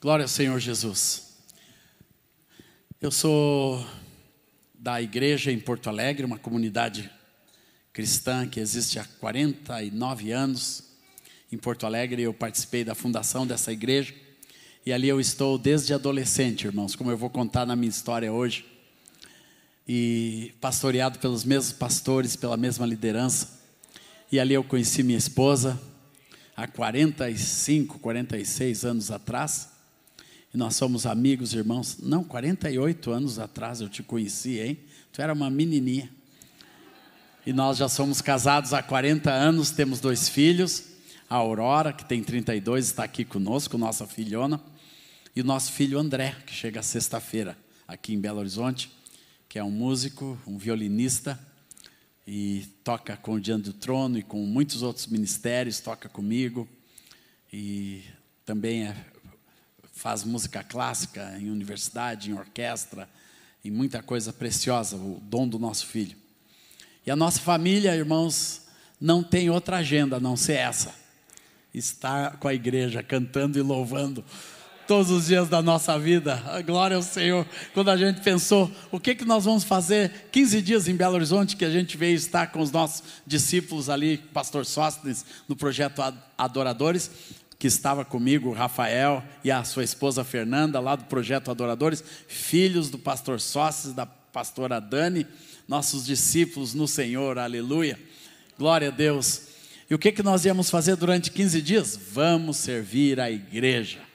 Glória ao Senhor Jesus. Eu sou da igreja em Porto Alegre, uma comunidade cristã que existe há 49 anos em Porto Alegre. Eu participei da fundação dessa igreja e ali eu estou desde adolescente, irmãos, como eu vou contar na minha história hoje. E pastoreado pelos mesmos pastores, pela mesma liderança. E ali eu conheci minha esposa há 45, 46 anos atrás. E nós somos amigos, irmãos. Não, 48 anos atrás eu te conheci, hein? Tu era uma menininha. E nós já somos casados há 40 anos, temos dois filhos. A Aurora, que tem 32, está aqui conosco, nossa filhona. E o nosso filho André, que chega sexta-feira aqui em Belo Horizonte, que é um músico, um violinista e toca com o Diante do Trono e com muitos outros ministérios, toca comigo e também é faz música clássica em universidade, em orquestra, e muita coisa preciosa, o dom do nosso filho. E a nossa família, irmãos, não tem outra agenda a não ser essa: estar com a igreja cantando e louvando todos os dias da nossa vida. Glória ao Senhor. Quando a gente pensou, o que, que nós vamos fazer 15 dias em Belo Horizonte, que a gente veio estar com os nossos discípulos ali, pastor Sóstenes, no projeto Adoradores, que estava comigo, Rafael e a sua esposa Fernanda, lá do Projeto Adoradores, filhos do pastor Sócio, da pastora Dani, nossos discípulos no Senhor, aleluia. Glória a Deus. E o que, que nós íamos fazer durante 15 dias? Vamos servir a igreja.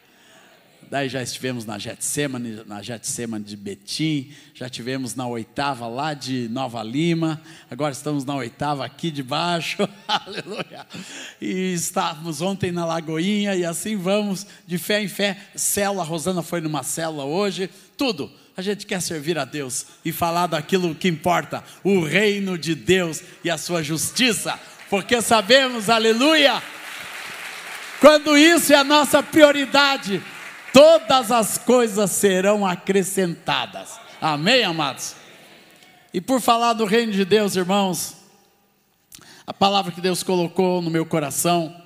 Daí já estivemos na Getsemane, na Getsemane de Betim, já tivemos na oitava lá de Nova Lima, agora estamos na oitava aqui de baixo, aleluia. E estávamos ontem na Lagoinha e assim vamos, de fé em fé. Célula, Rosana foi numa célula hoje, tudo. A gente quer servir a Deus e falar daquilo que importa, o reino de Deus e a sua justiça, porque sabemos, aleluia, quando isso é a nossa prioridade, todas as coisas serão acrescentadas. Amém, amados? E por falar do reino de Deus, irmãos, a palavra que Deus colocou no meu coração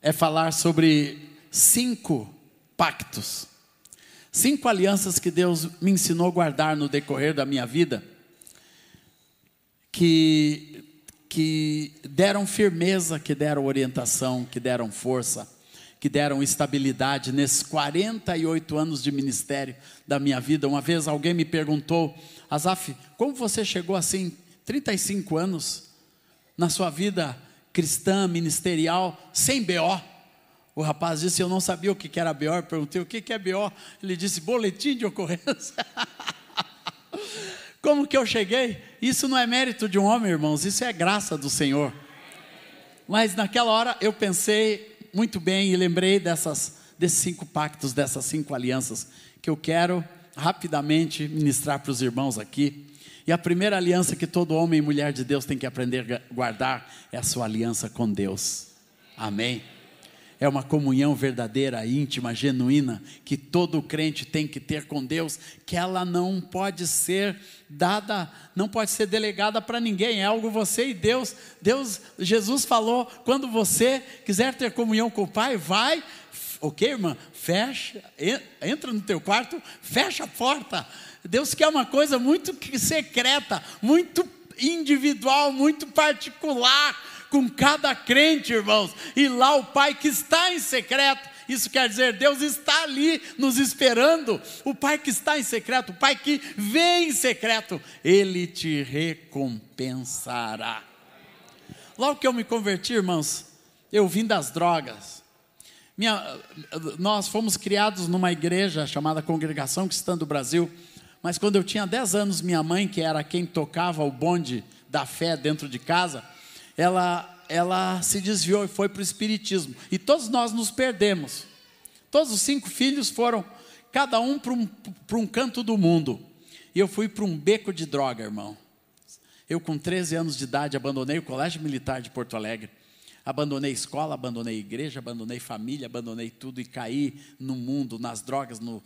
é falar sobre cinco pactos, cinco alianças que Deus me ensinou a guardar no decorrer da minha vida, que, que deram firmeza, que deram orientação, que deram força que deram estabilidade nesses 48 anos de ministério da minha vida. Uma vez alguém me perguntou, Azaf, como você chegou assim, 35 anos, na sua vida cristã, ministerial, sem BO? O rapaz disse, eu não sabia o que era BO, eu perguntei, o que é BO? Ele disse, boletim de ocorrência. Como que eu cheguei? Isso não é mérito de um homem, irmãos, isso é graça do Senhor. Mas naquela hora eu pensei, muito bem e lembrei dessas, desses cinco pactos, dessas cinco alianças, que eu quero rapidamente ministrar para os irmãos aqui. E a primeira aliança que todo homem e mulher de Deus tem que aprender a guardar é a sua aliança com Deus. Amém é uma comunhão verdadeira, íntima, genuína, que todo crente tem que ter com Deus, que ela não pode ser dada, não pode ser delegada para ninguém, é algo você e Deus. Deus, Jesus falou, quando você quiser ter comunhão com o Pai, vai, ok, irmã? Fecha, entra no teu quarto, fecha a porta. Deus quer uma coisa muito secreta, muito individual, muito particular com cada crente, irmãos. E lá o Pai que está em secreto, isso quer dizer, Deus está ali nos esperando. O Pai que está em secreto, o Pai que vem em secreto, Ele te recompensará. Logo que eu me converti, irmãos, eu vim das drogas. Minha, nós fomos criados numa igreja chamada Congregação Cristã do Brasil, mas quando eu tinha 10 anos, minha mãe, que era quem tocava o bonde da fé dentro de casa, ela, ela se desviou e foi para o Espiritismo. E todos nós nos perdemos. Todos os cinco filhos foram, cada um para um, um canto do mundo. E eu fui para um beco de droga, irmão. Eu, com 13 anos de idade, abandonei o Colégio Militar de Porto Alegre. Abandonei escola, abandonei igreja, abandonei família, abandonei tudo e caí no mundo, nas drogas, no,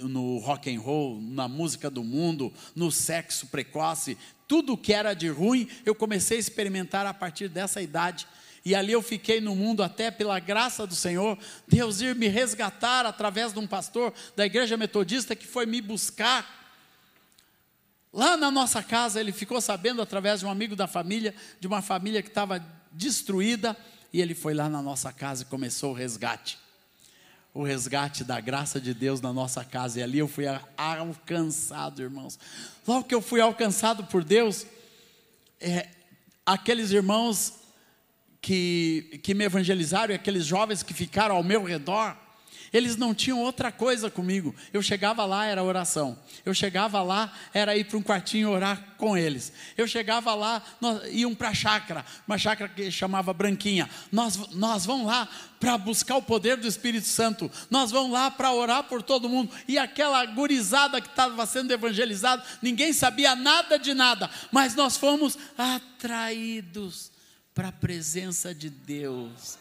no rock and roll, na música do mundo, no sexo precoce, tudo que era de ruim, eu comecei a experimentar a partir dessa idade. E ali eu fiquei no mundo até pela graça do Senhor, Deus ir me resgatar através de um pastor da igreja metodista que foi me buscar. Lá na nossa casa, ele ficou sabendo através de um amigo da família, de uma família que estava destruída, e ele foi lá na nossa casa e começou o resgate. O resgate da graça de Deus na nossa casa, e ali eu fui alcançado, irmãos. Logo que eu fui alcançado por Deus, é, aqueles irmãos que, que me evangelizaram e aqueles jovens que ficaram ao meu redor, eles não tinham outra coisa comigo. Eu chegava lá, era oração. Eu chegava lá, era ir para um quartinho orar com eles. Eu chegava lá, nós, iam para a chácara, uma chácara que chamava Branquinha. Nós, nós vamos lá para buscar o poder do Espírito Santo. Nós vamos lá para orar por todo mundo. E aquela gurizada que estava sendo evangelizada, ninguém sabia nada de nada, mas nós fomos atraídos para a presença de Deus.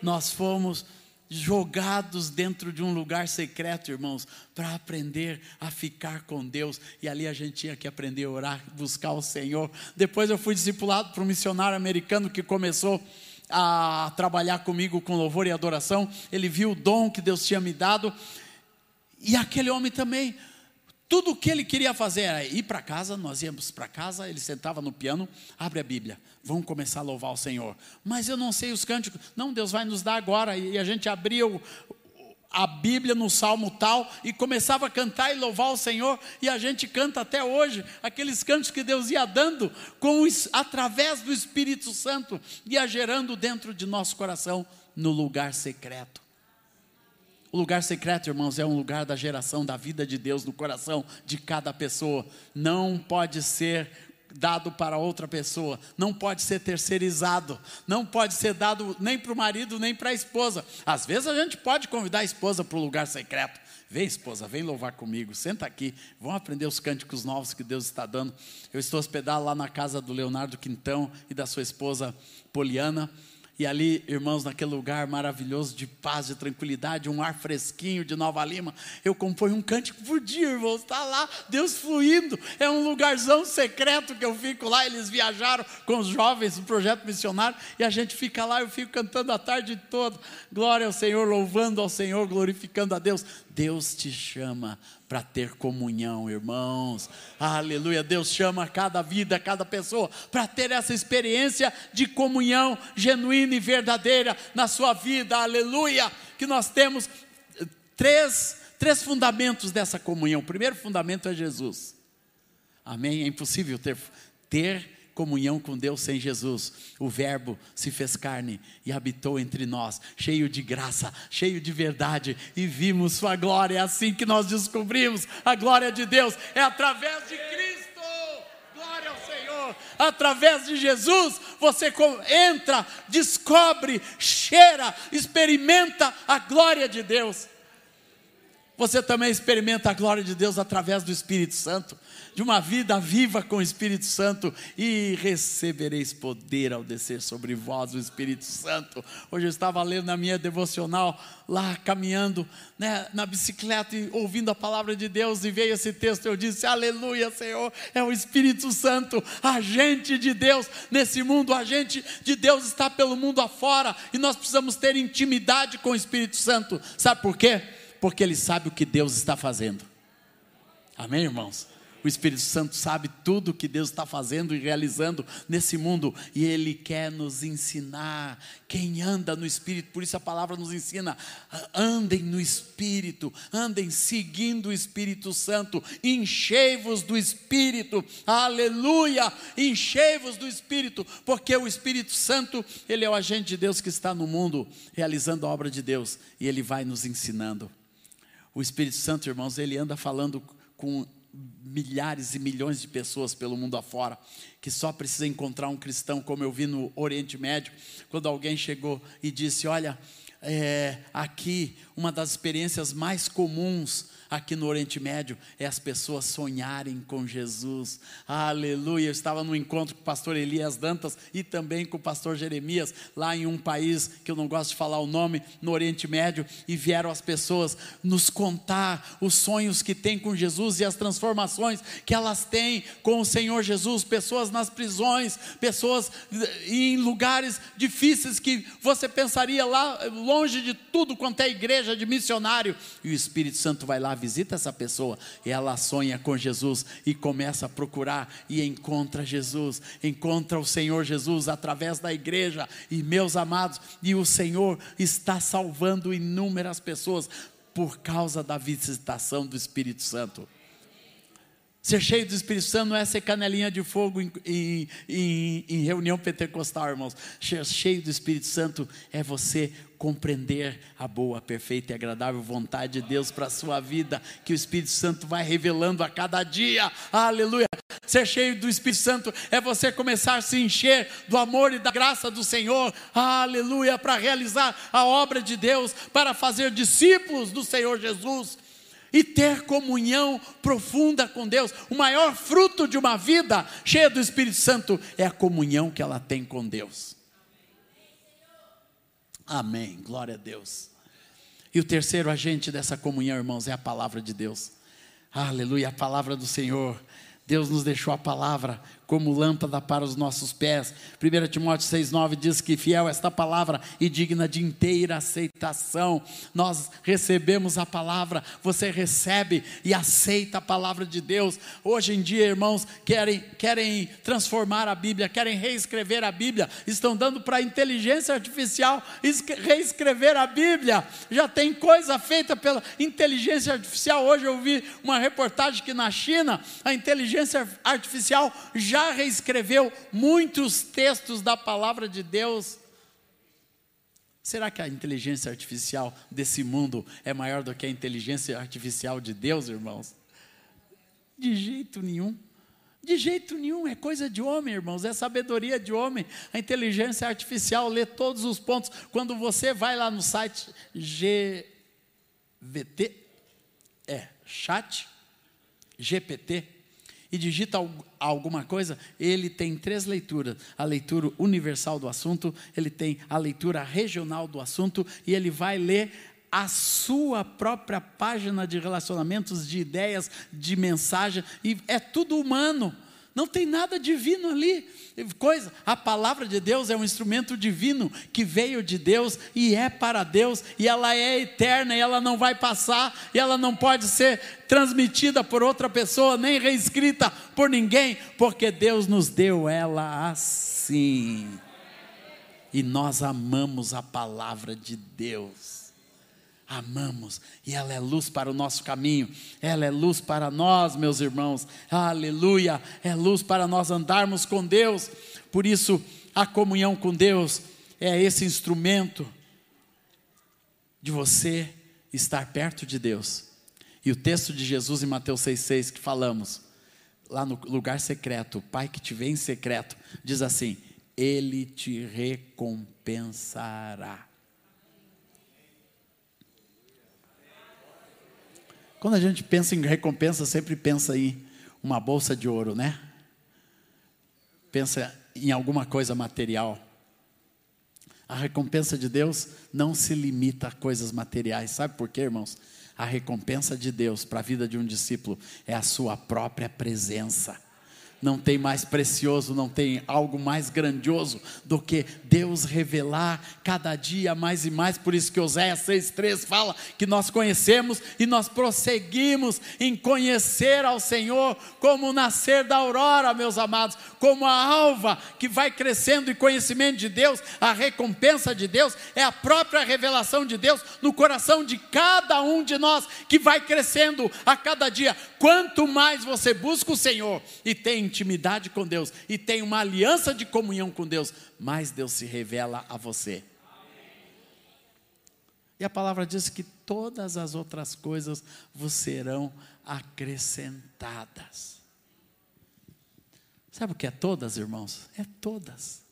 Nós fomos jogados dentro de um lugar secreto, irmãos, para aprender a ficar com Deus. E ali a gente tinha que aprender a orar, buscar o Senhor. Depois eu fui discipulado por um missionário americano que começou a trabalhar comigo com louvor e adoração. Ele viu o dom que Deus tinha me dado. E aquele homem também tudo o que ele queria fazer era ir para casa, nós íamos para casa, ele sentava no piano, abre a Bíblia, vamos começar a louvar o Senhor. Mas eu não sei os cânticos. Não, Deus vai nos dar agora. E a gente abria o, a Bíblia no salmo tal e começava a cantar e louvar o Senhor, e a gente canta até hoje aqueles cantos que Deus ia dando com através do Espírito Santo, ia gerando dentro de nosso coração no lugar secreto. O lugar secreto, irmãos, é um lugar da geração da vida de Deus no coração de cada pessoa. Não pode ser dado para outra pessoa, não pode ser terceirizado, não pode ser dado nem para o marido nem para a esposa. Às vezes a gente pode convidar a esposa para o lugar secreto. Vem, esposa, vem louvar comigo, senta aqui, vamos aprender os cânticos novos que Deus está dando. Eu estou hospedado lá na casa do Leonardo Quintão e da sua esposa Poliana. E ali, irmãos, naquele lugar maravilhoso de paz, de tranquilidade, um ar fresquinho de Nova Lima, eu componho um cântico por dia, irmãos. Está lá, Deus fluindo. É um lugarzão secreto que eu fico lá. Eles viajaram com os jovens do projeto missionário e a gente fica lá. Eu fico cantando a tarde toda. Glória ao Senhor, louvando ao Senhor, glorificando a Deus. Deus te chama para ter comunhão, irmãos. Aleluia. Deus chama cada vida, cada pessoa para ter essa experiência de comunhão genuína e verdadeira na sua vida. Aleluia. Que nós temos três, três fundamentos dessa comunhão. O primeiro fundamento é Jesus. Amém? É impossível ter, ter comunhão com Deus sem Jesus. O Verbo se fez carne e habitou entre nós, cheio de graça, cheio de verdade, e vimos Sua glória. É assim que nós descobrimos a glória de Deus, é através de Cristo. Glória ao Senhor. Através de Jesus, você entra, descobre, cheira, experimenta a glória de Deus. Você também experimenta a glória de Deus através do Espírito Santo de uma vida viva com o Espírito Santo e recebereis poder ao descer sobre vós o Espírito Santo. Hoje eu estava lendo na minha devocional, lá caminhando né, na bicicleta e ouvindo a palavra de Deus, e veio esse texto. Eu disse: Aleluia, Senhor, é o Espírito Santo, agente de Deus nesse mundo, agente de Deus está pelo mundo afora e nós precisamos ter intimidade com o Espírito Santo. Sabe por quê? Porque ele sabe o que Deus está fazendo. Amém, irmãos? O Espírito Santo sabe tudo que Deus está fazendo e realizando nesse mundo e Ele quer nos ensinar. Quem anda no Espírito, por isso a palavra nos ensina: andem no Espírito, andem seguindo o Espírito Santo, enchei-vos do Espírito, aleluia, enchei-vos do Espírito, porque o Espírito Santo, Ele é o agente de Deus que está no mundo realizando a obra de Deus e Ele vai nos ensinando. O Espírito Santo, irmãos, ele anda falando com milhares e milhões de pessoas pelo mundo afora que só precisa encontrar um cristão, como eu vi no Oriente Médio, quando alguém chegou e disse: Olha, é, aqui, uma das experiências mais comuns aqui no Oriente Médio é as pessoas sonharem com Jesus. Aleluia. Eu estava no encontro com o pastor Elias Dantas e também com o pastor Jeremias, lá em um país que eu não gosto de falar o nome, no Oriente Médio, e vieram as pessoas nos contar os sonhos que têm com Jesus e as transformações que elas têm com o Senhor Jesus. Pessoas nas prisões, pessoas em lugares difíceis que você pensaria lá longe de tudo quanto é igreja de missionário, e o Espírito Santo vai lá visita essa pessoa e ela sonha com Jesus e começa a procurar e encontra Jesus, encontra o Senhor Jesus através da igreja. E meus amados, e o Senhor está salvando inúmeras pessoas por causa da visitação do Espírito Santo. Ser cheio do Espírito Santo não é ser canelinha de fogo em, em, em, reunião pentecostal, irmãos. Ser cheio do Espírito Santo é você compreender a boa, perfeita e agradável vontade de Deus para a sua vida, que o Espírito Santo vai revelando a cada dia. Aleluia. Ser cheio do Espírito Santo é você começar a se encher do amor e da graça do Senhor. Aleluia. Para realizar a obra de Deus, para fazer discípulos do Senhor Jesus e ter comunhão profunda com Deus. O maior fruto de uma vida cheia do Espírito Santo é a comunhão que ela tem com Deus. Amém. Glória a Deus. E o terceiro agente dessa comunhão, irmãos, é a palavra de Deus. Aleluia, a palavra do Senhor. Deus nos deixou a palavra como lâmpada para os nossos pés. 1 Timóteo 6,9 diz que fiel esta palavra e digna de inteira aceitação. Nós recebemos a palavra, você recebe e aceita a palavra de Deus. Hoje em dia, irmãos, querem, querem transformar a Bíblia, querem reescrever a Bíblia, estão dando para a inteligência artificial reescrever a Bíblia. Já tem coisa feita pela inteligência artificial. Hoje eu vi uma reportagem que na China a inteligência artificial já já reescreveu muitos textos da palavra de Deus. Será que a inteligência artificial desse mundo é maior do que a inteligência artificial de Deus, irmãos? De jeito nenhum. De jeito nenhum, é coisa de homem, irmãos, é sabedoria de homem. A inteligência artificial lê todos os pontos. Quando você vai lá no site GVT, é, chat, GPT, e digita alguma coisa, ele tem três leituras: a leitura universal do assunto, ele tem a leitura regional do assunto, e ele vai ler a sua própria página de relacionamentos, de ideias, de mensagem, e é tudo humano. Não tem nada divino ali. Coisa, a palavra de Deus é um instrumento divino que veio de Deus e é para Deus, e ela é eterna, e ela não vai passar, e ela não pode ser transmitida por outra pessoa, nem reescrita por ninguém, porque Deus nos deu ela assim. E nós amamos a palavra de Deus amamos, e ela é luz para o nosso caminho, ela é luz para nós, meus irmãos, aleluia, é luz para nós andarmos com Deus, por isso a comunhão com Deus é esse instrumento de você estar perto de Deus. E o texto de Jesus em Mateus 6,6 que falamos, lá no lugar secreto, o Pai que te vê em secreto, diz assim: Ele te recompensará. Quando a gente pensa em recompensa, sempre pensa em uma bolsa de ouro, né? Pensa em alguma coisa material. A recompensa de Deus não se limita a coisas materiais. Sabe por quê, irmãos? A recompensa de Deus para a vida de um discípulo é a sua própria presença não tem mais precioso, não tem algo mais grandioso do que Deus revelar cada dia mais e mais. Por isso que Oséias 6,3 fala que nós conhecemos e nós prosseguimos em conhecer ao Senhor como o nascer da aurora, meus amados, como a alva que vai crescendo em conhecimento de Deus, a recompensa de Deus é a própria revelação de Deus no coração de cada um de nós que vai crescendo a cada dia. Quanto mais você busca o Senhor e tem intimidade com Deus e tem uma aliança de comunhão com Deus, mais Deus se revela a você. E a palavra diz que todas as outras coisas vos serão acrescentadas. Sabe o que é todas, irmãos? É todas.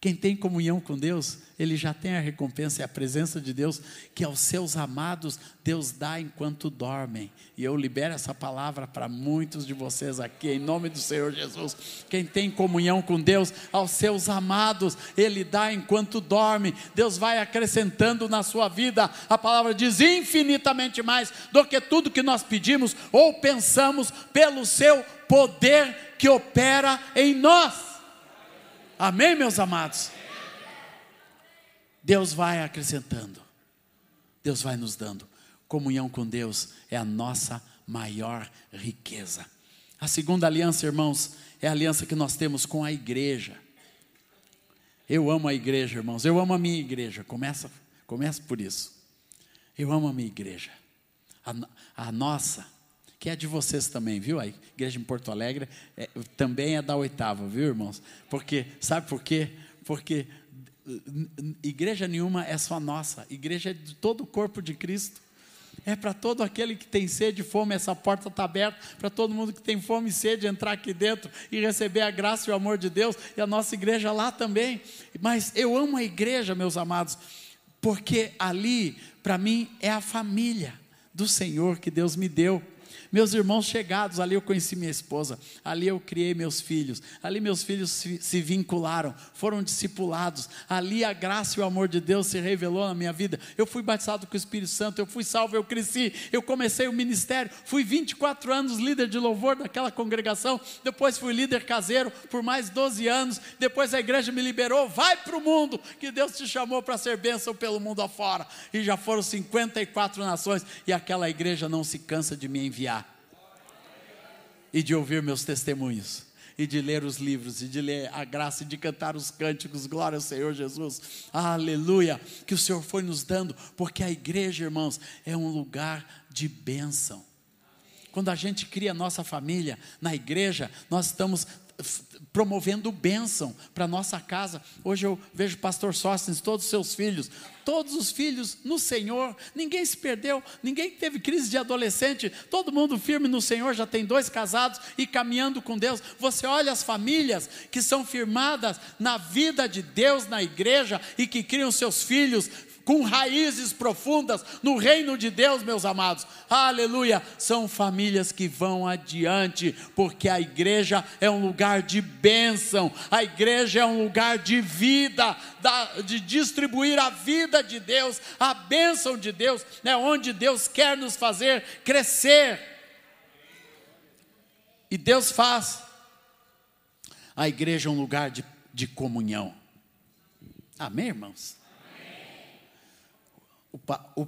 Quem tem comunhão com Deus, ele já tem a recompensa e a presença de Deus, que aos seus amados Deus dá enquanto dormem. E eu libero essa palavra para muitos de vocês aqui, em nome do Senhor Jesus. Quem tem comunhão com Deus, aos seus amados, ele dá enquanto dorme. Deus vai acrescentando na sua vida. A palavra diz infinitamente mais do que tudo que nós pedimos ou pensamos, pelo seu poder que opera em nós. Amém, meus amados? Deus vai acrescentando, Deus vai nos dando. Comunhão com Deus é a nossa maior riqueza. A segunda aliança, irmãos, é a aliança que nós temos com a igreja. Eu amo a igreja, irmãos. Eu amo a minha igreja. Começa, começa por isso. Eu amo a minha igreja. A, a nossa, que é de vocês também, viu? A igreja em Porto Alegre é, também é da oitava, viu, irmãos? Porque, sabe por quê? Porque igreja nenhuma é só nossa, igreja é de todo o corpo de Cristo. É para todo aquele que tem sede e fome, essa porta está aberta para todo mundo que tem fome e sede entrar aqui dentro e receber a graça e o amor de Deus, e a nossa igreja lá também. Mas eu amo a igreja, meus amados, porque ali, para mim, é a família do Senhor que Deus me deu. Meus irmãos chegados, ali eu conheci minha esposa, ali eu criei meus filhos, ali meus filhos se, se, vincularam, foram discipulados, ali a graça e o amor de Deus se revelou na minha vida. Eu fui batizado com o Espírito Santo, eu fui salvo, eu cresci, eu comecei o ministério, fui 24 anos líder de louvor daquela congregação, depois fui líder caseiro por mais 12 anos, depois a igreja me liberou, vai para o mundo, que Deus te chamou para ser bênção pelo mundo afora, e já foram 54 nações, e aquela igreja não se cansa de me enviar e de ouvir meus testemunhos, e de ler os livros, e de ler a graça, e de cantar os cânticos, glória ao Senhor Jesus, aleluia, que o Senhor foi nos dando, porque a igreja, irmãos, é um lugar de bênção. Quando a gente cria nossa família na igreja, nós estamos promovendo bênção para nossa casa. Hoje eu vejo o pastor Sóstenes, todos os seus filhos, todos os filhos no Senhor, ninguém se perdeu, ninguém teve crise de adolescente, todo mundo firme no Senhor, já tem dois casados e caminhando com Deus. Você olha as famílias que são firmadas na vida de Deus na igreja e que criam seus filhos com raízes profundas no reino de Deus, meus amados. Aleluia! São famílias que vão adiante, porque a igreja é um lugar de bênção, a igreja é um lugar de vida, de distribuir a vida de Deus, a bênção de Deus, é onde Deus quer nos fazer crescer. E Deus faz a igreja um lugar de, de comunhão. Amém, irmãos? O, o,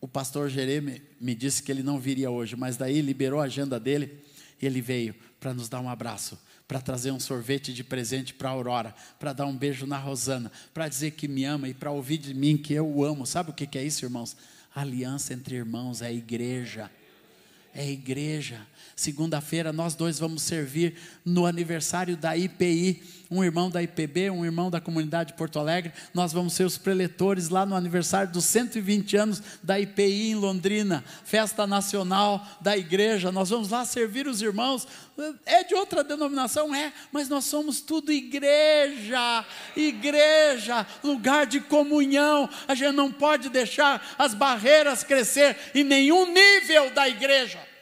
o pastor Jereme me disse que ele não viria hoje, mas daí liberou a agenda dele e ele veio para nos dar um abraço, para trazer um sorvete de presente para a Aurora, para dar um beijo na Rosana, para dizer que me ama e para ouvir de mim que eu o amo. Sabe o que é isso, irmãos? Aliança entre irmãos é igreja é igreja. Segunda-feira nós dois vamos servir no aniversário da IPI, um irmão da IPB, um irmão da comunidade de Porto Alegre. Nós vamos ser os preletores lá no aniversário dos 120 anos da IPI em Londrina, festa nacional da igreja. Nós vamos lá servir os irmãos. É de outra denominação, é, mas nós somos tudo igreja, igreja, lugar de comunhão. A gente não pode deixar as barreiras crescer em nenhum nível da igreja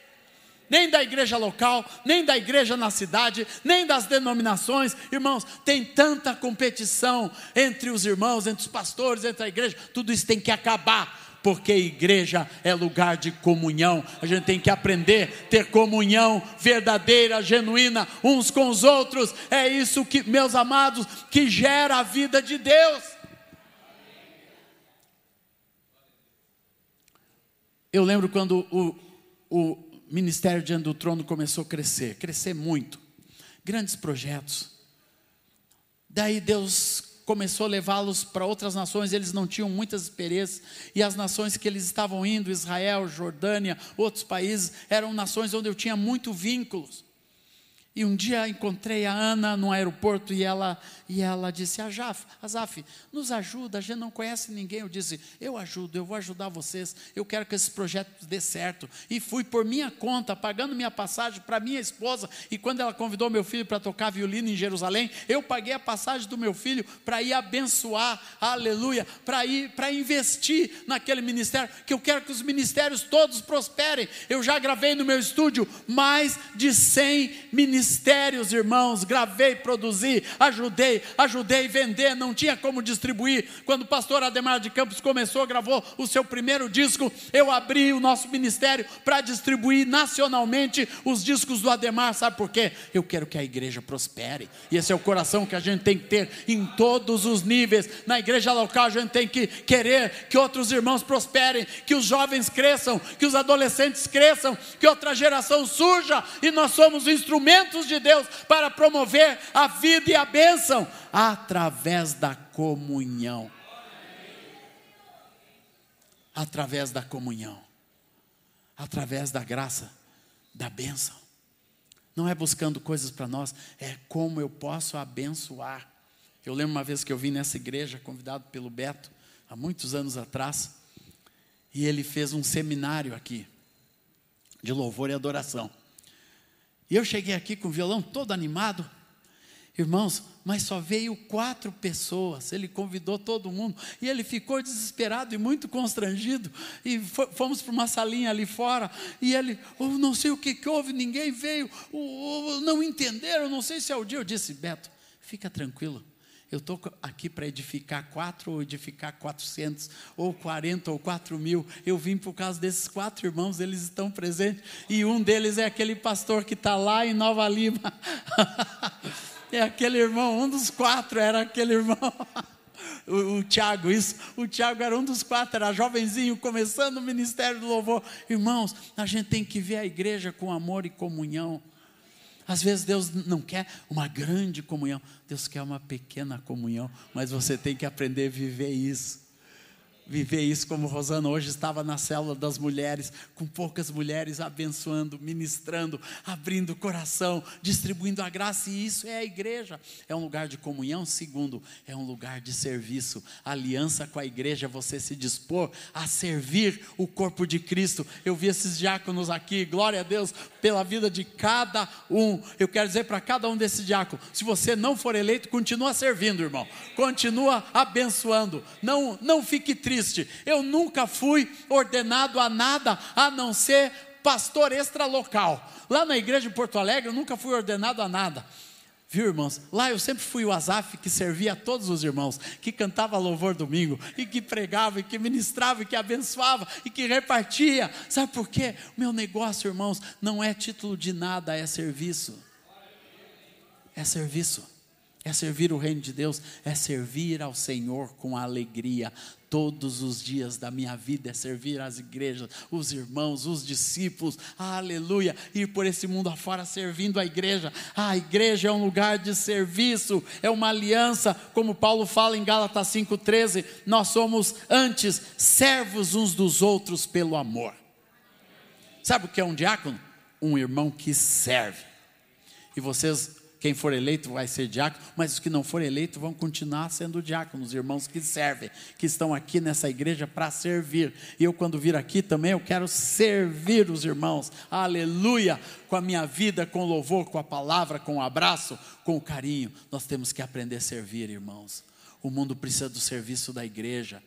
nem da igreja local, nem da igreja na cidade, nem das denominações. Irmãos, tem tanta competição entre os irmãos, entre os pastores, entre a igreja, tudo isso tem que acabar. Porque igreja é lugar de comunhão, a gente tem que aprender a ter comunhão verdadeira, genuína, uns com os outros, é isso que, meus amados, que gera a vida de Deus. Eu lembro quando o, o ministério diante do trono começou a crescer, crescer muito. Grandes projetos. Daí Deus começou a levá-los para outras nações, eles não tinham muitas experiências, e as nações que eles estavam indo, Israel, Jordânia, outros países, eram nações onde eu tinha muito vínculos. E um dia encontrei a Ana no aeroporto e ela, e ela disse: Azaf, Azaf, nos ajuda, a gente não conhece ninguém. Eu disse: Eu ajudo, eu vou ajudar vocês, eu quero que esse projeto dê certo. E fui por minha conta, pagando minha passagem para minha esposa. E quando ela convidou meu filho para tocar violino em Jerusalém, eu paguei a passagem do meu filho para ir abençoar, aleluia, para ir, para investir naquele ministério, que eu quero que os ministérios todos prosperem. Eu já gravei no meu estúdio mais de 100 ministérios ministérios, irmãos, gravei, produzi, ajudei, ajudei vender, não tinha como distribuir. Quando o pastor Ademar de Campos começou, gravou o seu primeiro disco, eu abri o nosso ministério para distribuir nacionalmente os discos do Ademar, sabe por quê? Eu quero que a igreja prospere, e esse é o coração que a gente tem que ter em todos os níveis. Na igreja local, a gente tem que querer que outros irmãos prosperem, que os jovens cresçam, que os adolescentes cresçam, que outra geração surja, e nós somos instrumentos de Deus para promover a vida e a bênção através da comunhão. Através da comunhão, através da graça, da bênção. Não é buscando coisas para nós, é como eu posso abençoar. Eu lembro uma vez que eu vim nessa igreja, convidado pelo Beto, há muitos anos atrás, e ele fez um seminário aqui, de louvor e adoração. E eu cheguei aqui com o violão todo animado. Irmãos, mas só veio quatro pessoas. Ele convidou todo mundo e ele ficou desesperado e muito constrangido. E fomos para uma salinha ali fora e ele, oh, não sei o que, que houve, ninguém veio, oh, oh, não entenderam, não sei se é o dia. Eu disse, Beto, fica tranquilo eu estou aqui para edificar quatro, ou edificar quatrocentos, ou quarenta, ou quatro mil. Eu vim por causa desses quatro irmãos, eles estão presentes. E um deles é aquele pastor que está lá em Nova Lima. é aquele irmão, um dos quatro era aquele irmão. o, o Tiago, isso. O Tiago era um dos quatro, era jovenzinho, começando o ministério do louvor. Irmãos, a gente tem que ver a igreja com amor e comunhão. Às vezes Deus não quer uma grande comunhão, Deus quer uma pequena comunhão, mas você tem que aprender a viver isso viver isso como Rosana hoje estava na célula das mulheres, com poucas mulheres abençoando, ministrando, abrindo o coração, distribuindo a graça, e isso é a igreja. É um lugar de comunhão, segundo, é um lugar de serviço. aliança com a igreja, você se dispor a servir o corpo de Cristo. Eu vi esses diáconos aqui, glória a Deus pela vida de cada um. Eu quero dizer para cada um desses diáconos, se você não for eleito, continua servindo, irmão. Continua abençoando. Não não fique triste triste. Eu nunca fui ordenado a nada a não ser pastor extralocal. Lá na igreja de Porto Alegre eu nunca fui ordenado a nada. Viu, irmãos? Lá eu sempre fui o Azaf que servia a todos os irmãos, que cantava louvor domingo, e que pregava, e que ministrava, e que abençoava, e que repartia. Sabe por quê? Meu negócio, irmãos, não é título de nada, é serviço. É serviço. É servir o reino de Deus, é servir ao Senhor com alegria, todos os dias da minha vida é servir as igrejas, os irmãos, os discípulos, aleluia, ir por esse mundo afora servindo a igreja. A igreja é um lugar de serviço, é uma aliança, como Paulo fala em Gálatas 5,13, nós somos antes servos uns dos outros pelo amor. Sabe o que é um diácono? Um irmão que serve. E vocês quem for eleito vai ser diácono, mas os que não forem eleitos vão continuar sendo diáconos, irmãos que servem, que estão aqui nessa igreja para servir. E eu, quando vir aqui também, eu quero servir os irmãos, aleluia, com a minha vida, com louvor, com a palavra, com o abraço, com o carinho. Nós temos que aprender a servir, irmãos. O mundo precisa do serviço da igreja.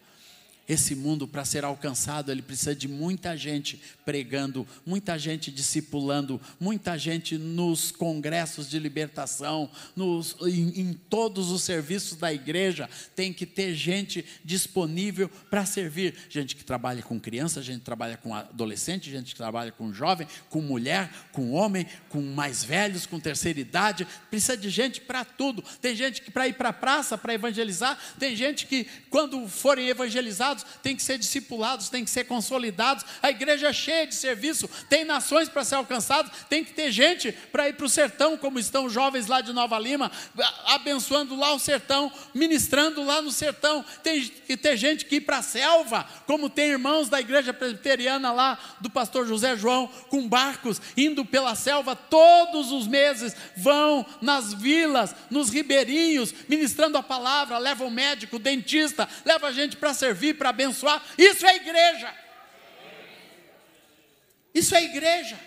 Esse mundo, para ser alcançado, ele precisa de muita gente pregando, muita gente discipulando, muita gente nos congressos de libertação, nos, em, em todos os serviços da igreja, tem que ter gente disponível para servir. Gente que trabalha com criança, gente que trabalha com adolescente, gente que trabalha com jovem, com mulher, com homem, com mais velhos, com terceira idade. Precisa de gente para tudo. Tem gente que para ir para a praça, para evangelizar, tem gente que, quando forem evangelizados, tem que ser discipulados, tem que ser consolidados. A igreja é cheia de serviço, tem nações para ser alcançadas, tem que ter gente para ir para o sertão, como estão jovens lá de Nova Lima, abençoando lá o sertão, ministrando lá no sertão. Tem que ter gente que ir para a selva, como tem irmãos da igreja presbiteriana lá, do pastor José João, com barcos, indo pela selva todos os meses, vão nas vilas, nos ribeirinhos, ministrando a palavra, levam médico, dentista, leva gente para servir, para abençoar. Isso é igreja. Isso é igreja.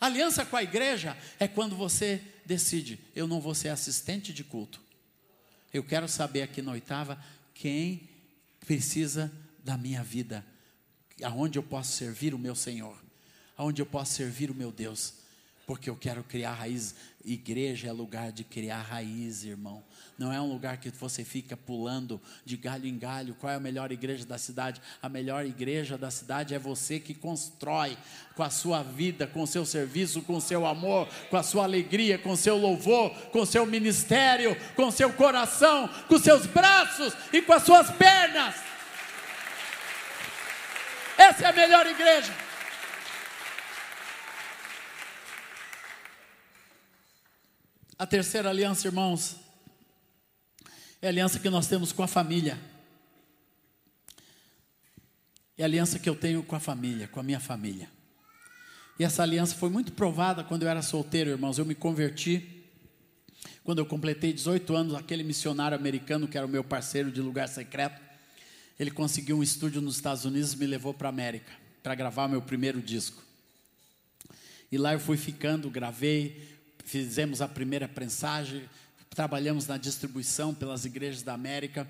Aliança com a igreja é quando você decide, eu não vou ser assistente de culto. Eu quero saber aqui na oitava quem precisa da minha vida, aonde eu posso servir o meu Senhor, aonde eu posso servir o meu Deus porque eu quero criar raiz. Igreja é lugar de criar raiz, irmão. Não é um lugar que você fica pulando de galho em galho. Qual é a melhor igreja da cidade? A melhor igreja da cidade é você que constrói com a sua vida, com o seu serviço, com o seu amor, com a sua alegria, com o seu louvor, com o seu ministério, com o seu coração, com os seus braços e com as suas pernas. Essa é a melhor igreja. A terceira aliança, irmãos, é a aliança que nós temos com a família. É a aliança que eu tenho com a família, com a minha família. E essa aliança foi muito provada quando eu era solteiro, irmãos. Eu me converti quando eu completei 18 anos, aquele missionário americano que era o meu parceiro de lugar secreto. Ele conseguiu um estúdio nos Estados Unidos e me levou para a América para gravar meu primeiro disco. E lá eu fui ficando, gravei, fizemos a primeira prensagem, trabalhamos na distribuição pelas igrejas da América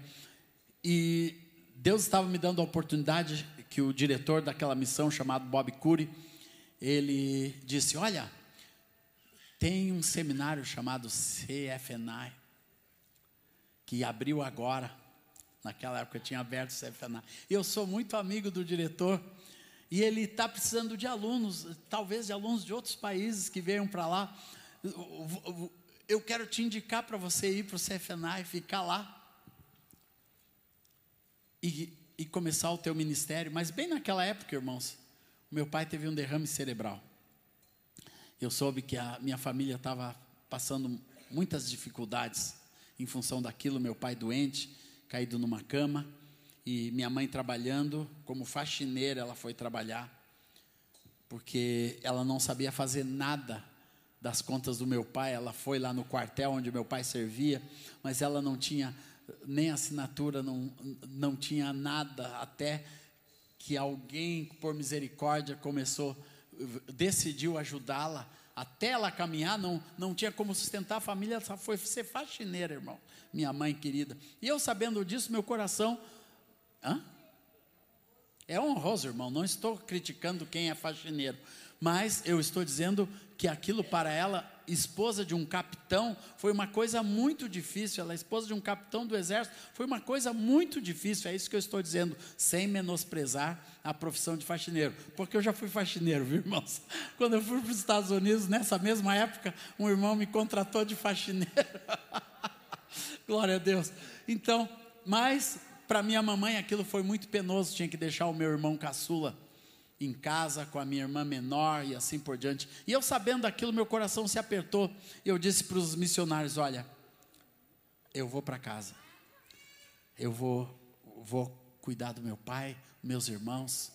e Deus estava me dando a oportunidade que o diretor daquela missão chamado Bob Curry, ele disse: "Olha, tem um seminário chamado CFNI que abriu agora. Naquela época eu tinha aberto o CFNI. Eu sou muito amigo do diretor e ele está precisando de alunos, talvez de alunos de outros países que venham para lá eu quero te indicar para você ir para o CFNA e ficar lá. E, e começar o teu ministério. Mas bem naquela época, irmãos, meu pai teve um derrame cerebral. Eu soube que a minha família estava passando muitas dificuldades em função daquilo, meu pai doente, caído numa cama, e minha mãe trabalhando como faxineira, ela foi trabalhar, porque ela não sabia fazer nada das contas do meu pai, ela foi lá no quartel onde meu pai servia, mas ela não tinha nem assinatura, não, não tinha nada, até que alguém, por misericórdia, começou, decidiu ajudá-la, até ela caminhar, não, não tinha como sustentar a família, só foi ser faxineira, irmão, minha mãe querida. E eu sabendo disso, meu coração. Hã? É honroso, irmão, não estou criticando quem é faxineiro, mas eu estou dizendo que aquilo para ela, esposa de um capitão, foi uma coisa muito difícil. Ela, esposa de um capitão do exército, foi uma coisa muito difícil. É isso que eu estou dizendo, sem menosprezar a profissão de faxineiro, porque eu já fui faxineiro, viu, irmãos? Quando eu fui para os Estados Unidos, nessa mesma época, um irmão me contratou de faxineiro. Glória a Deus. Então, mas para minha mamãe aquilo foi muito penoso, tinha que deixar o meu irmão caçula em casa com a minha irmã menor e assim por diante. E eu sabendo daquilo, meu coração se apertou. Eu disse para os missionários: Olha, eu vou para casa, eu vou, vou cuidar do meu pai, meus irmãos,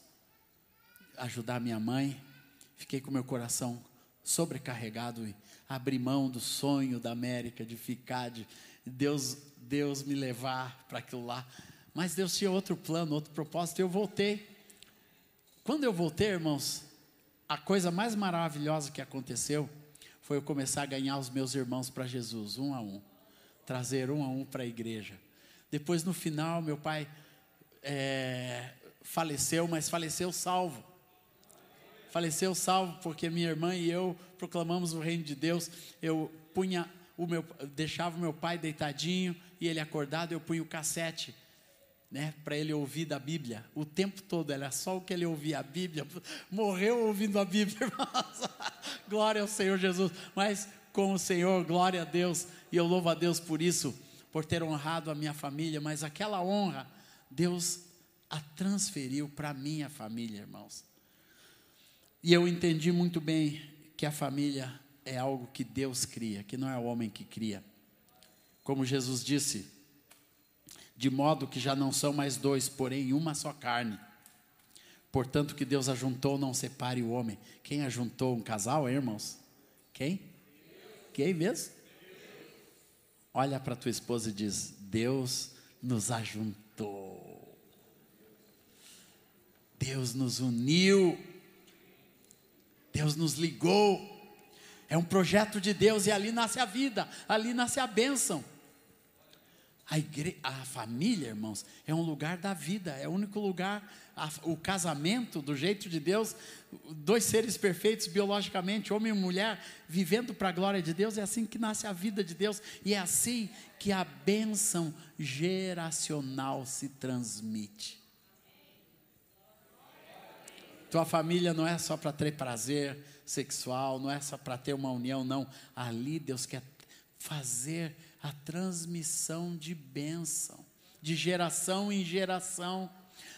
ajudar minha mãe. Fiquei com meu coração sobrecarregado e abri mão do sonho da América de ficar, de Deus, Deus me levar para aquilo lá. Mas Deus tinha outro plano, outro propósito, e eu voltei. Quando eu voltei, irmãos, a coisa mais maravilhosa que aconteceu foi eu começar a ganhar os meus irmãos para Jesus, um a um, trazer um a um para a igreja. Depois, no final, meu pai é, faleceu, mas faleceu salvo. Faleceu salvo porque minha irmã e eu proclamamos o reino de Deus. Eu punha o meu, deixava o meu pai deitadinho e ele acordado, eu punha o cassete né, para ele ouvir da Bíblia. O tempo todo era só o que ele ouvia a Bíblia. Morreu ouvindo a Bíblia, irmãos. glória ao Senhor Jesus. Mas com o Senhor, glória a Deus. E eu louvo a Deus por isso, por ter honrado a minha família. Mas aquela honra Deus a transferiu para minha família, irmãos. E eu entendi muito bem que a família é algo que Deus cria, que não é o homem que cria. Como Jesus disse, de modo que já não são mais dois, porém uma só carne. Portanto, que Deus ajuntou, não separe o homem. Quem ajuntou um casal, hein, irmãos? Quem? Quem mesmo? Olha para tua esposa e diz: Deus nos ajuntou. Deus nos uniu. Deus nos ligou. É um projeto de Deus e ali nasce a vida, ali nasce a bênção. A, igre... a família, irmãos, é um lugar da vida, é o único lugar, a... o casamento, do jeito de Deus, dois seres perfeitos biologicamente, homem e mulher, vivendo para a glória de Deus, é assim que nasce a vida de Deus, e é assim que a bênção geracional se transmite. Tua família não é só para ter prazer sexual, não é só para ter uma união, não. Ali Deus quer fazer a transmissão de bênção, de geração em geração.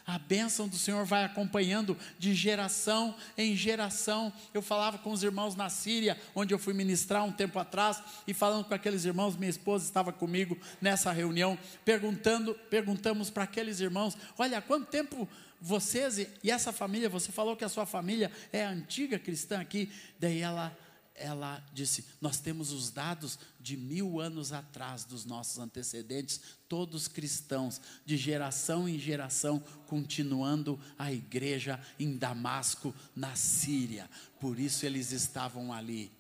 A bênção do Senhor vai acompanhando de geração em geração. Eu falava com os irmãos na Síria, onde eu fui ministrar um tempo atrás, e falando com aqueles irmãos, minha esposa estava comigo nessa reunião, perguntando, perguntamos para aqueles irmãos: olha, quanto tempo vocês e essa família, você falou que a sua família é antiga cristã aqui, daí ela ela disse: Nós temos os dados de mil anos atrás dos nossos antecedentes, todos cristãos, de geração em geração, continuando a igreja em Damasco, na Síria. Por isso eles estavam ali.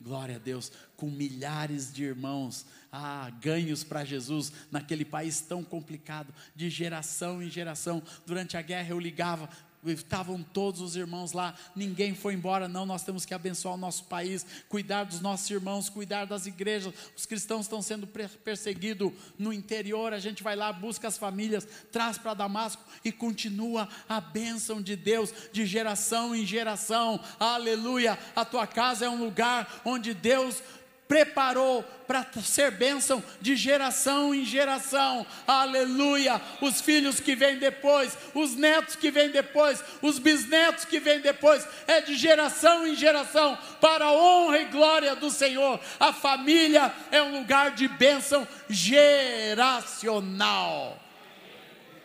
Glória a Deus, com milhares de irmãos, ah, ganhos para Jesus naquele país tão complicado, de geração em geração. Durante a guerra eu ligava, estavam todos os irmãos lá, ninguém foi embora, não. Nós temos que abençoar o nosso país, cuidar dos nossos irmãos, cuidar das igrejas. Os cristãos estão sendo perseguidos no interior. A gente vai lá, busca as famílias, traz para Damasco e continua a bênção de Deus de geração em geração. Aleluia! A tua casa é um lugar onde Deus preparou para ser bênção de geração em geração. Aleluia! Os filhos que vêm depois, os netos que vêm depois, os bisnetos que vêm depois, é de geração em geração, para a honra e glória do Senhor. A família é um lugar de bênção geracional.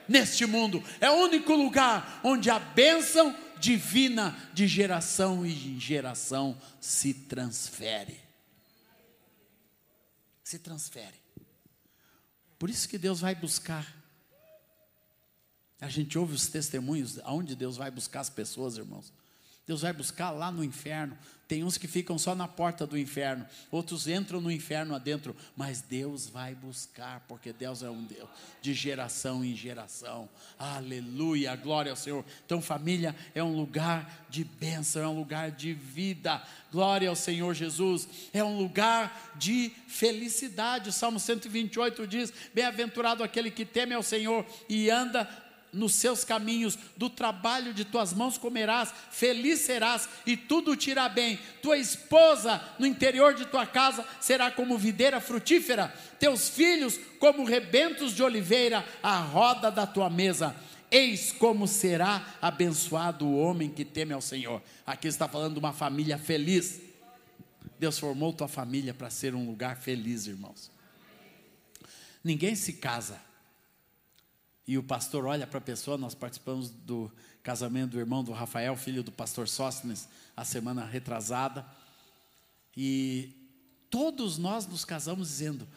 Neste mundo, é o único lugar onde a bênção divina de geração em geração se transfere se transfere. Por isso que Deus vai buscar. A gente ouve os testemunhos aonde Deus vai buscar as pessoas, irmãos. Deus vai buscar lá no inferno. Tem uns que ficam só na porta do inferno, outros entram no inferno adentro, mas Deus vai buscar, porque Deus é um Deus de geração em geração. Aleluia, glória ao Senhor. Então, família é um lugar de bênção, é um lugar de vida. Glória ao Senhor Jesus. É um lugar de felicidade. Salmo 128 diz: Bem-aventurado aquele que teme ao Senhor e anda nos seus caminhos, do trabalho de tuas mãos comerás, feliz serás e tudo te irá bem. Tua esposa no interior de tua casa será como videira frutífera, teus filhos como rebentos de oliveira à roda da tua mesa. Eis como será abençoado o homem que teme ao Senhor. Aqui está falando de uma família feliz. Deus formou tua família para ser um lugar feliz, irmãos. Ninguém se casa e o pastor olha para a pessoa, nós participamos do casamento do irmão do Rafael, filho do pastor Sóstenes, a semana retrasada. E todos nós nos casamos dizendo,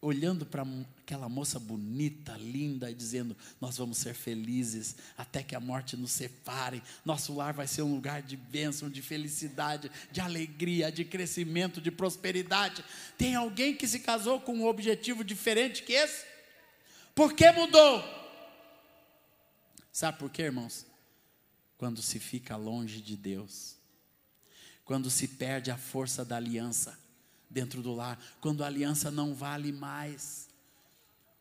olhando para aquela moça bonita, linda, e dizendo: Nós vamos ser felizes até que a morte nos separe. Nosso lar vai ser um lugar de bênção, de felicidade, de alegria, de crescimento, de prosperidade. Tem alguém que se casou com um objetivo diferente que esse? Por que mudou? Sabe por quê, irmãos? Quando se fica longe de Deus, quando se perde a força da aliança dentro do lar, quando a aliança não vale mais,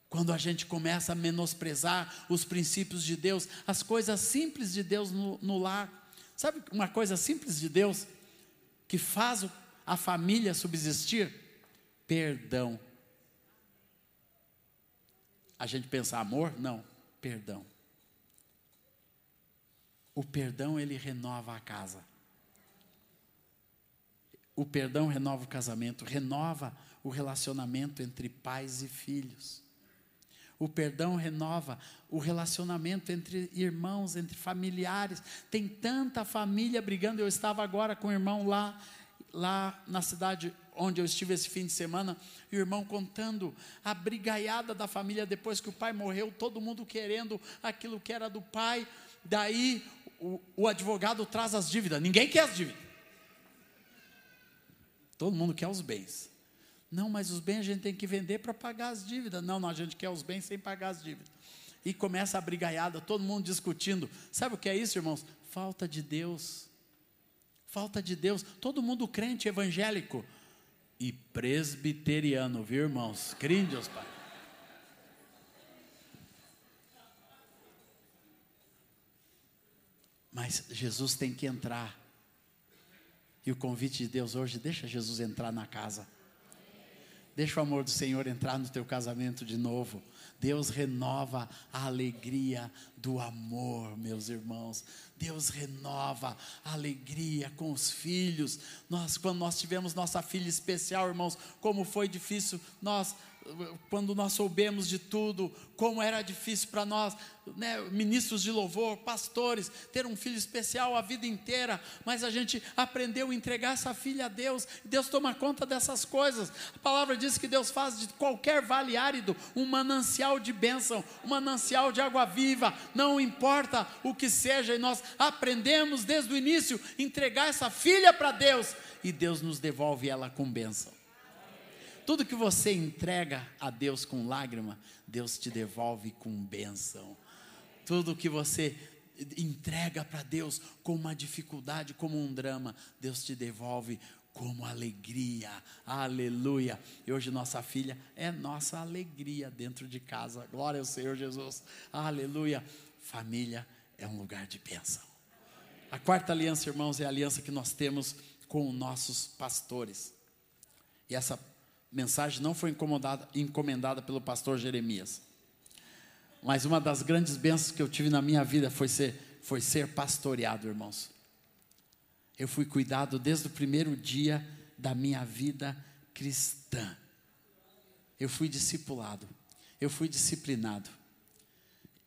quando a gente começa a menosprezar os princípios de Deus, as coisas simples de Deus no, no lar. Sabe uma coisa simples de Deus que faz a família subsistir? Perdão. A gente pensa amor? Não. perdão. O perdão ele renova a casa. O perdão renova o casamento, renova o relacionamento entre pais e filhos. O perdão renova o relacionamento entre irmãos, entre familiares. Tem tanta família brigando. Eu estava agora com o irmão lá, lá na cidade onde eu estive esse fim de semana, e o irmão contando a brigaiada da família depois que o pai morreu, todo mundo querendo aquilo que era do pai. Daí o, o advogado traz as dívidas. Ninguém quer as dívidas. Todo mundo quer os bens. Não, mas os bens a gente tem que vender para pagar as dívidas. Não, não, a gente quer os bens sem pagar as dívidas. E começa a brigaiada, todo mundo discutindo. Sabe o que é isso, irmãos? Falta de Deus. Falta de Deus. Todo mundo crente evangélico e presbiteriano, viu, irmãos? Deus, Pai. Mas Jesus tem que entrar. E o convite de Deus hoje, deixa Jesus entrar na casa. Deixa o amor do Senhor entrar no teu casamento de novo. Deus renova a alegria do amor, meus irmãos. Deus renova a alegria com os filhos. Nós, quando nós tivemos nossa filha especial, irmãos, como foi difícil nós quando nós soubemos de tudo, como era difícil para nós, né, ministros de louvor, pastores, ter um filho especial a vida inteira, mas a gente aprendeu a entregar essa filha a Deus, Deus toma conta dessas coisas. A palavra diz que Deus faz de qualquer vale árido um manancial de bênção, um manancial de água viva, não importa o que seja, e nós aprendemos desde o início entregar essa filha para Deus, e Deus nos devolve ela com bênção. Tudo que você entrega a Deus com lágrima, Deus te devolve com bênção. Tudo que você entrega para Deus com uma dificuldade, como um drama, Deus te devolve como alegria, aleluia. E hoje nossa filha é nossa alegria dentro de casa, glória ao Senhor Jesus, aleluia. Família é um lugar de bênção. A quarta aliança, irmãos, é a aliança que nós temos com nossos pastores. E essa mensagem não foi encomendada pelo pastor Jeremias. Mas uma das grandes bênçãos que eu tive na minha vida foi ser, foi ser pastoreado, irmãos. Eu fui cuidado desde o primeiro dia da minha vida cristã. Eu fui discipulado, eu fui disciplinado.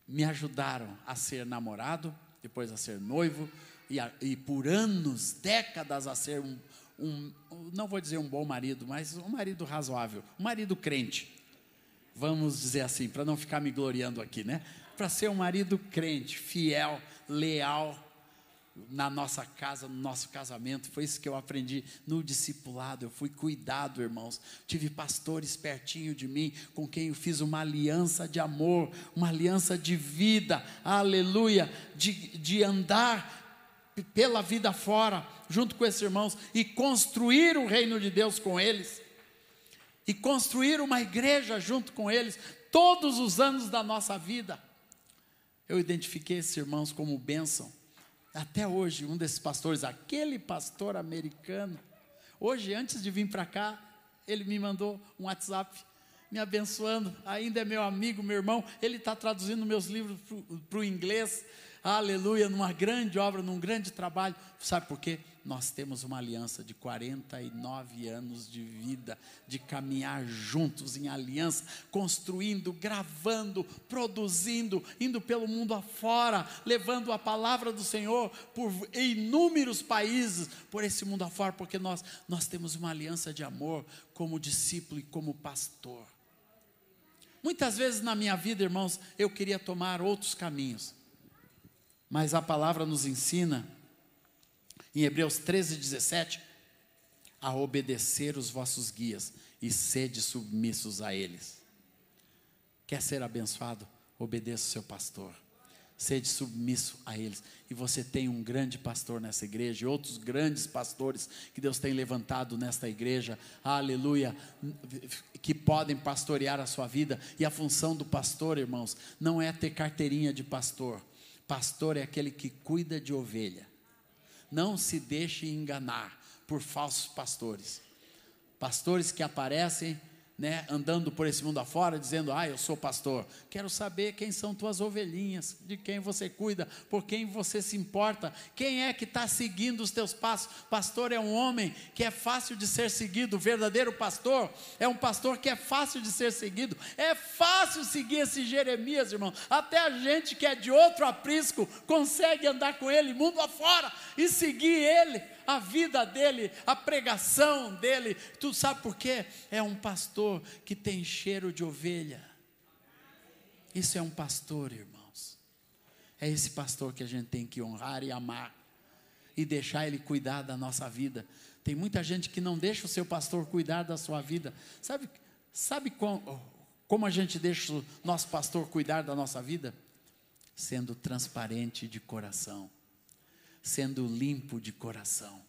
Me ajudaram a ser namorado, depois a ser noivo, e, a, e por anos, décadas a ser um, um, não vou dizer um bom marido, mas um marido razoável, um marido crente. Vamos dizer assim, para não ficar me gloriando aqui, né? Para ser um marido crente, fiel, leal na nossa casa, no nosso casamento. Foi isso que eu aprendi no discipulado. Eu fui cuidado, irmãos. Tive pastores pertinho de mim, com quem eu fiz uma aliança de amor, uma aliança de vida, aleluia, de, de andar pela vida fora, junto com esses irmãos, e construir o reino de Deus com eles, e construir uma igreja junto com eles, todos os anos da nossa vida. Eu identifiquei esses irmãos como bênção. Até hoje, um desses pastores, aquele pastor americano, hoje, antes de vir para cá, ele me mandou um WhatsApp me abençoando, ainda é meu amigo, meu irmão, ele está traduzindo meus livros para o inglês, aleluia, numa grande obra, num grande trabalho. Sabe por quê? Nós temos uma aliança de 49 anos de vida, de caminhar juntos em aliança, construindo, gravando, produzindo, indo pelo mundo afora, levando a palavra do Senhor por inúmeros países, por esse mundo afora, porque nós, nós temos uma aliança de amor como discípulo e como pastor. Muitas vezes na minha vida, irmãos, eu queria tomar outros caminhos. Mas a palavra nos ensina, em Hebreus 13, 17, a obedecer os vossos guias e sede submissos a eles. Quer ser abençoado? Obedeça o seu pastor. Sede submisso a eles. E você tem um grande pastor nessa igreja, e outros grandes pastores que Deus tem levantado nesta igreja, aleluia, que podem pastorear a sua vida. E a função do pastor, irmãos, não é ter carteirinha de pastor Pastor é aquele que cuida de ovelha. Não se deixe enganar por falsos pastores. Pastores que aparecem né, andando por esse mundo afora, dizendo: Ah, eu sou pastor. Quero saber quem são tuas ovelhinhas, de quem você cuida, por quem você se importa, quem é que está seguindo os teus passos. Pastor é um homem que é fácil de ser seguido, o verdadeiro pastor é um pastor que é fácil de ser seguido. É fácil seguir esse Jeremias, irmão. Até a gente que é de outro aprisco consegue andar com ele mundo afora e seguir ele a vida dele, a pregação dele. Tu sabe por quê? É um pastor que tem cheiro de ovelha. Isso é um pastor, irmãos. É esse pastor que a gente tem que honrar e amar e deixar ele cuidar da nossa vida. Tem muita gente que não deixa o seu pastor cuidar da sua vida. Sabe, sabe como, como a gente deixa o nosso pastor cuidar da nossa vida? Sendo transparente de coração sendo limpo de coração,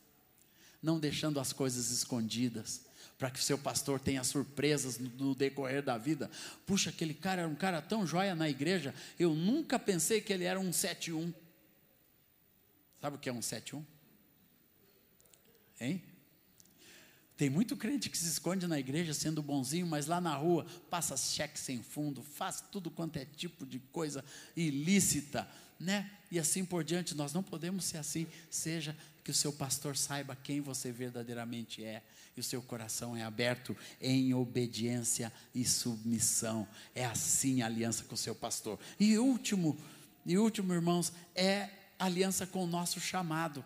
não deixando as coisas escondidas, para que o seu pastor tenha surpresas no, decorrer da vida. Puxa, aquele cara era um cara tão joia na igreja, eu nunca pensei que ele era um 71. Sabe o que é um 71? Hein? Tem muito crente que se esconde na igreja sendo bonzinho, mas lá na rua passa cheque sem fundo, faz tudo quanto é tipo de coisa ilícita, né? E assim por diante, nós não podemos ser assim. Seja que o seu pastor saiba quem você verdadeiramente é, e o seu coração é aberto em obediência e submissão. É assim a aliança com o seu pastor. E último, e último, irmãos, é aliança com o nosso chamado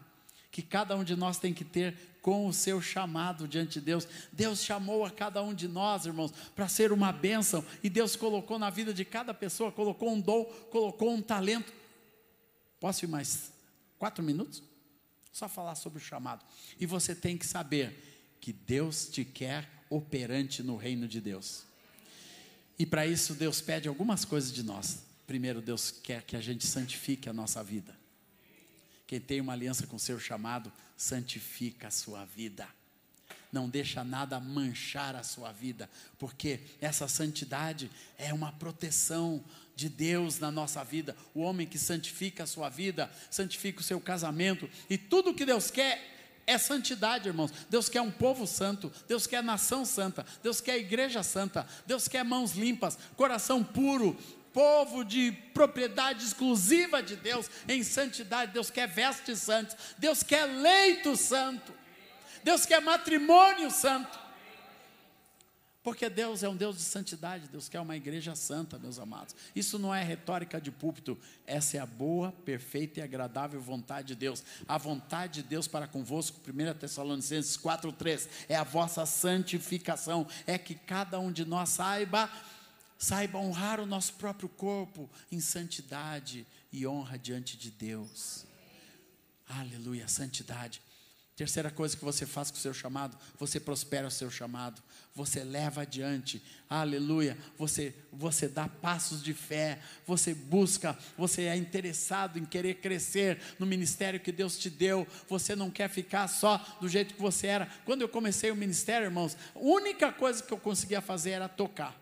que cada um de nós tem que ter com o seu chamado diante de Deus. Deus chamou a cada um de nós, irmãos, para ser uma bênção, e Deus colocou na vida de cada pessoa, colocou um dom, colocou um talento. Posso ir mais quatro minutos? Só falar sobre o chamado. E você tem que saber que Deus te quer operante no reino de Deus. E para isso Deus pede algumas coisas de nós. Primeiro, Deus quer que a gente santifique a nossa vida. Quem tem uma aliança com o seu chamado, santifica a sua vida. Não deixa nada manchar a sua vida, porque essa santidade é uma proteção de Deus na nossa vida. O homem que santifica a sua vida, santifica o seu casamento, e tudo que Deus quer é santidade, irmãos. Deus quer um povo santo, Deus quer nação santa, Deus quer igreja santa, Deus quer mãos limpas, coração puro, povo de propriedade exclusiva de Deus, em santidade. Deus quer vestes santas, Deus quer leito santo, Deus quer matrimônio santo. Porque Deus é um Deus de santidade, Deus quer uma igreja santa, meus amados. Isso não é retórica de púlpito, essa é a boa, perfeita e agradável vontade de Deus. A vontade de Deus para convosco, 1 Tessalonicenses 4,3, é a vossa santificação, é que cada um de nós saiba saiba honrar o nosso próprio corpo em santidade e honra diante de Deus. Aleluia, santidade. Terceira coisa que você faz com o seu chamado, você prospera o seu chamado, você leva adiante, aleluia, você, você dá passos de fé, você busca, você é interessado em querer crescer no ministério que Deus te deu, você não quer ficar só do jeito que você era. Quando eu comecei o ministério, irmãos, a única coisa que eu conseguia fazer era tocar.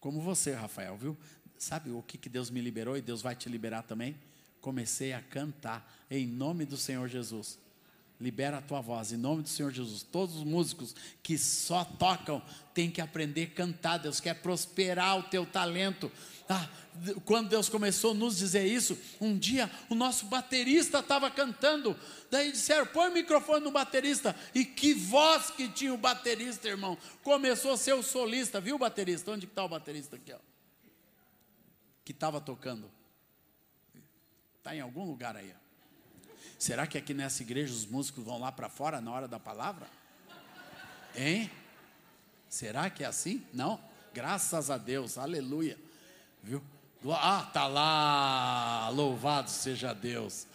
Como você, Rafael, viu? Sabe o que, que Deus me liberou e Deus vai te liberar também? Comecei a cantar em nome do Senhor Jesus. Libera a tua voz em nome do Senhor Jesus. Todos os músicos que só tocam têm que aprender a cantar. Deus quer prosperar o teu talento. Ah, quando Deus começou a nos dizer isso, um dia o nosso baterista estava cantando. Daí disseram: põe o microfone no baterista. E que voz que tinha o baterista, irmão. Começou a ser o solista, viu, baterista? Onde está o baterista aqui? Ó? Que estava tocando. Está em algum lugar aí. Será que aqui nessa igreja os músicos vão lá para fora na hora da palavra? Hein? Será que é assim? Não? Graças a Deus, aleluia. Viu? Ah, tá lá, louvado seja Deus.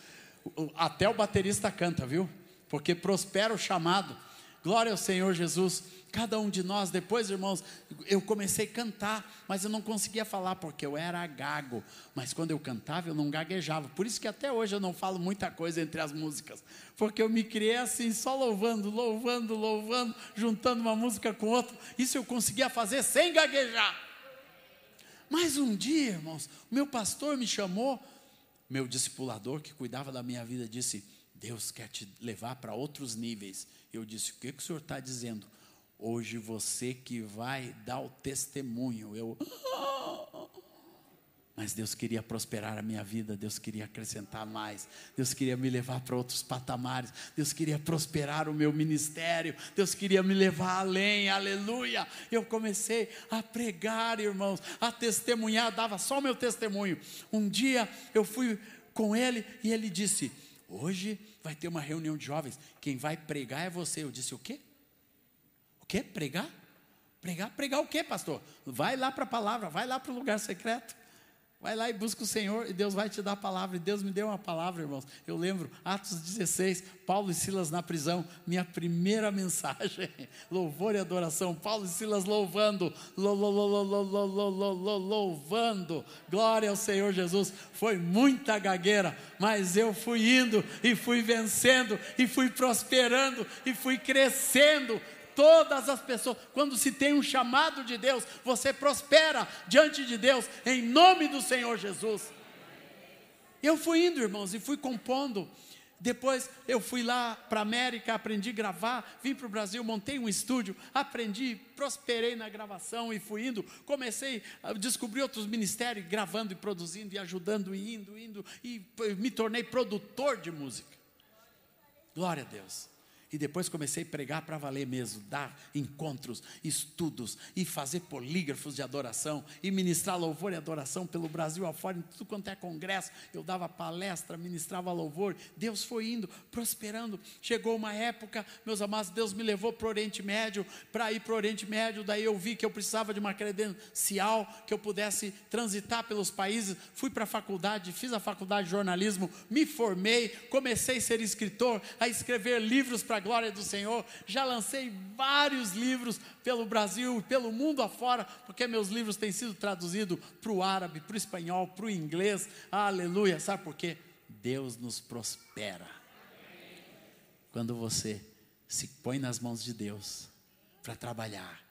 Até o baterista canta, viu? Porque prospera o chamado. Glória ao Senhor Jesus. Cada um de nós, depois, irmãos, eu comecei a cantar, mas eu não conseguia falar porque eu era gago. Mas quando eu cantava, eu não gaguejava. Por isso que até hoje eu não falo muita coisa entre as músicas, porque eu me criei assim, só louvando, louvando, louvando, juntando uma música com outra. Isso eu conseguia fazer sem gaguejar. Mas um dia, irmãos, o meu pastor me chamou, meu discipulador que cuidava da minha vida disse: Deus quer te levar para outros níveis. Eu disse: O que, que o senhor está dizendo? Hoje você que vai dar o testemunho. Eu. Mas Deus queria prosperar a minha vida, Deus queria acrescentar mais, Deus queria me levar para outros patamares, Deus queria prosperar o meu ministério, Deus queria me levar além, aleluia. Eu comecei a pregar, irmãos, a testemunhar, dava só o meu testemunho. Um dia eu fui com ele e ele disse: Hoje vai ter uma reunião de jovens, quem vai pregar é você. Eu disse: O quê? O quê? Pregar? Pregar? Pregar o quê, pastor? Vai lá para a palavra, vai lá para o lugar secreto. Vai lá e busca o Senhor e Deus vai te dar a palavra. E Deus me deu uma palavra, irmãos. Eu lembro, Atos 16, Paulo e Silas na prisão, minha primeira mensagem, louvor e adoração. Paulo e Silas louvando, louvando, glória ao Senhor Jesus. Foi muita gagueira, mas eu fui indo e fui vencendo, e fui prosperando, e fui crescendo todas as pessoas. Quando se tem um chamado de Deus, você prospera diante de Deus, em nome do Senhor Jesus. Eu fui indo, irmãos, e fui compondo. Depois eu fui lá para a América, aprendi a gravar, vim para o Brasil, montei um estúdio, aprendi, prosperei na gravação e fui indo. Comecei a descobrir outros ministérios, gravando e produzindo e ajudando, e indo, indo, e me tornei produtor de música. Glória a Deus. E depois comecei a pregar para valer mesmo, dar encontros, estudos e fazer polígrafos de adoração e ministrar louvor e adoração pelo Brasil afora, em tudo quanto é congresso. Eu dava palestra, ministrava louvor. Deus foi indo, prosperando. Chegou uma época, meus amados, Deus me levou para o Oriente Médio, para ir para o Oriente Médio. Daí eu vi que eu precisava de uma credencial, que eu pudesse transitar pelos países. Fui para a faculdade, fiz a faculdade de jornalismo, me formei, comecei a ser escritor, a escrever livros para glória do Senhor. Já lancei vários livros pelo Brasil, pelo mundo afora, porque meus livros têm sido traduzidos para o árabe, para o espanhol, para o inglês. Aleluia. Sabe por quê? Deus nos prospera. Quando você se põe nas mãos de Deus para trabalhar,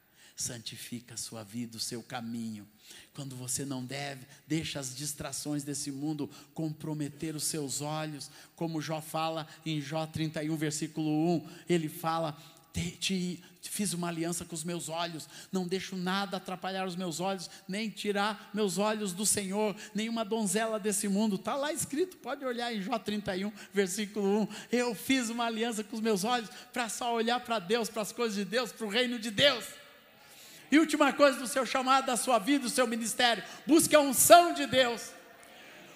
santifica a sua vida, o seu caminho. Quando você não deve, deixa as distrações desse mundo comprometer os seus olhos, como Jó fala em Jó 31, versículo 1, ele fala: te, te, fiz uma aliança com os meus olhos, não deixo nada atrapalhar os meus olhos, nem tirar meus olhos do Senhor, nenhuma donzela desse mundo, está lá escrito, pode olhar em Jó 31, versículo 1. Eu fiz uma aliança com os meus olhos para só olhar para Deus, para as coisas de Deus, para o reino de Deus. E última coisa do seu chamado, da sua vida, do seu ministério, busque a unção de Deus.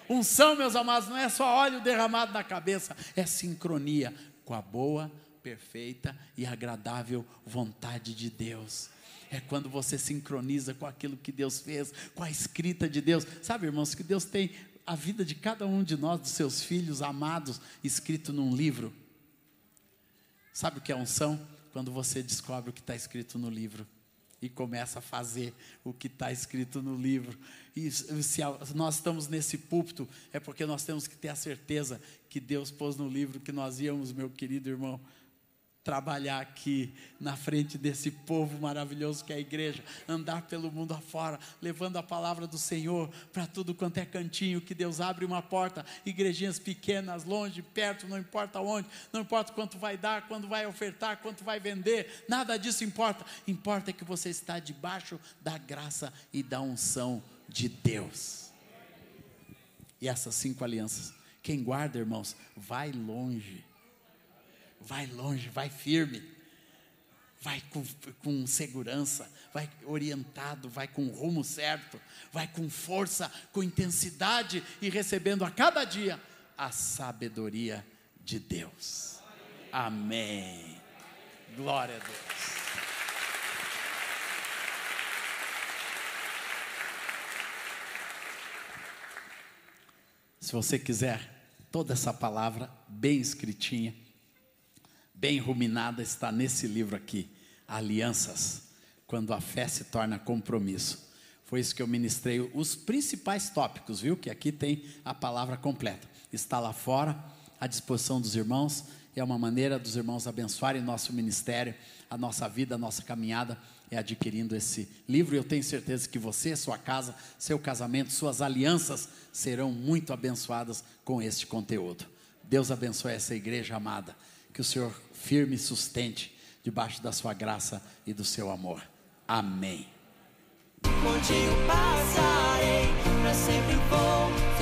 Unção, meus amados, não é só óleo derramado na cabeça, é sincronia com a boa, perfeita e agradável vontade de Deus. É quando você sincroniza com aquilo que Deus fez, com a escrita de Deus. Sabe, irmãos, que Deus tem a vida de cada um de nós, dos seus filhos amados, escrito num livro. Sabe o que é unção? Quando você descobre o que está escrito no livro e começa a fazer o que está escrito no livro. E se nós estamos nesse púlpito, é porque nós temos que ter a certeza que Deus pôs no livro que nós íamos, meu querido irmão, trabalhar aqui na frente desse povo maravilhoso que é a igreja, andar pelo mundo afora, levando a palavra do Senhor para tudo quanto é cantinho, que Deus abre uma porta, igrejinhas pequenas, longe, perto, não importa onde, não importa quanto vai dar, quando vai ofertar, quanto vai vender, nada disso importa. Importa é que você está debaixo da graça e da unção de Deus. E essas cinco alianças, quem guarda, irmãos, vai longe vai longe, vai firme, vai com, com segurança, vai orientado, vai com rumo certo, vai com força, com intensidade e recebendo a cada dia a sabedoria de Deus. Amém. Glória a Deus. Se você quiser toda essa palavra bem escritinha, bem ruminada está nesse livro aqui, Alianças, quando a fé se torna compromisso. Foi isso que eu ministrei, os principais tópicos, viu? Que aqui tem a palavra completa. Está lá fora, à disposição dos irmãos, é uma maneira dos irmãos abençoarem nosso ministério, a nossa vida, a nossa caminhada, é adquirindo esse livro. Eu tenho certeza que você, sua casa, seu casamento, suas alianças serão muito abençoadas com este conteúdo. Deus abençoe essa igreja amada. Que o Senhor firme e sustente debaixo da sua graça e do seu amor. Amém. Passarei, sempre vou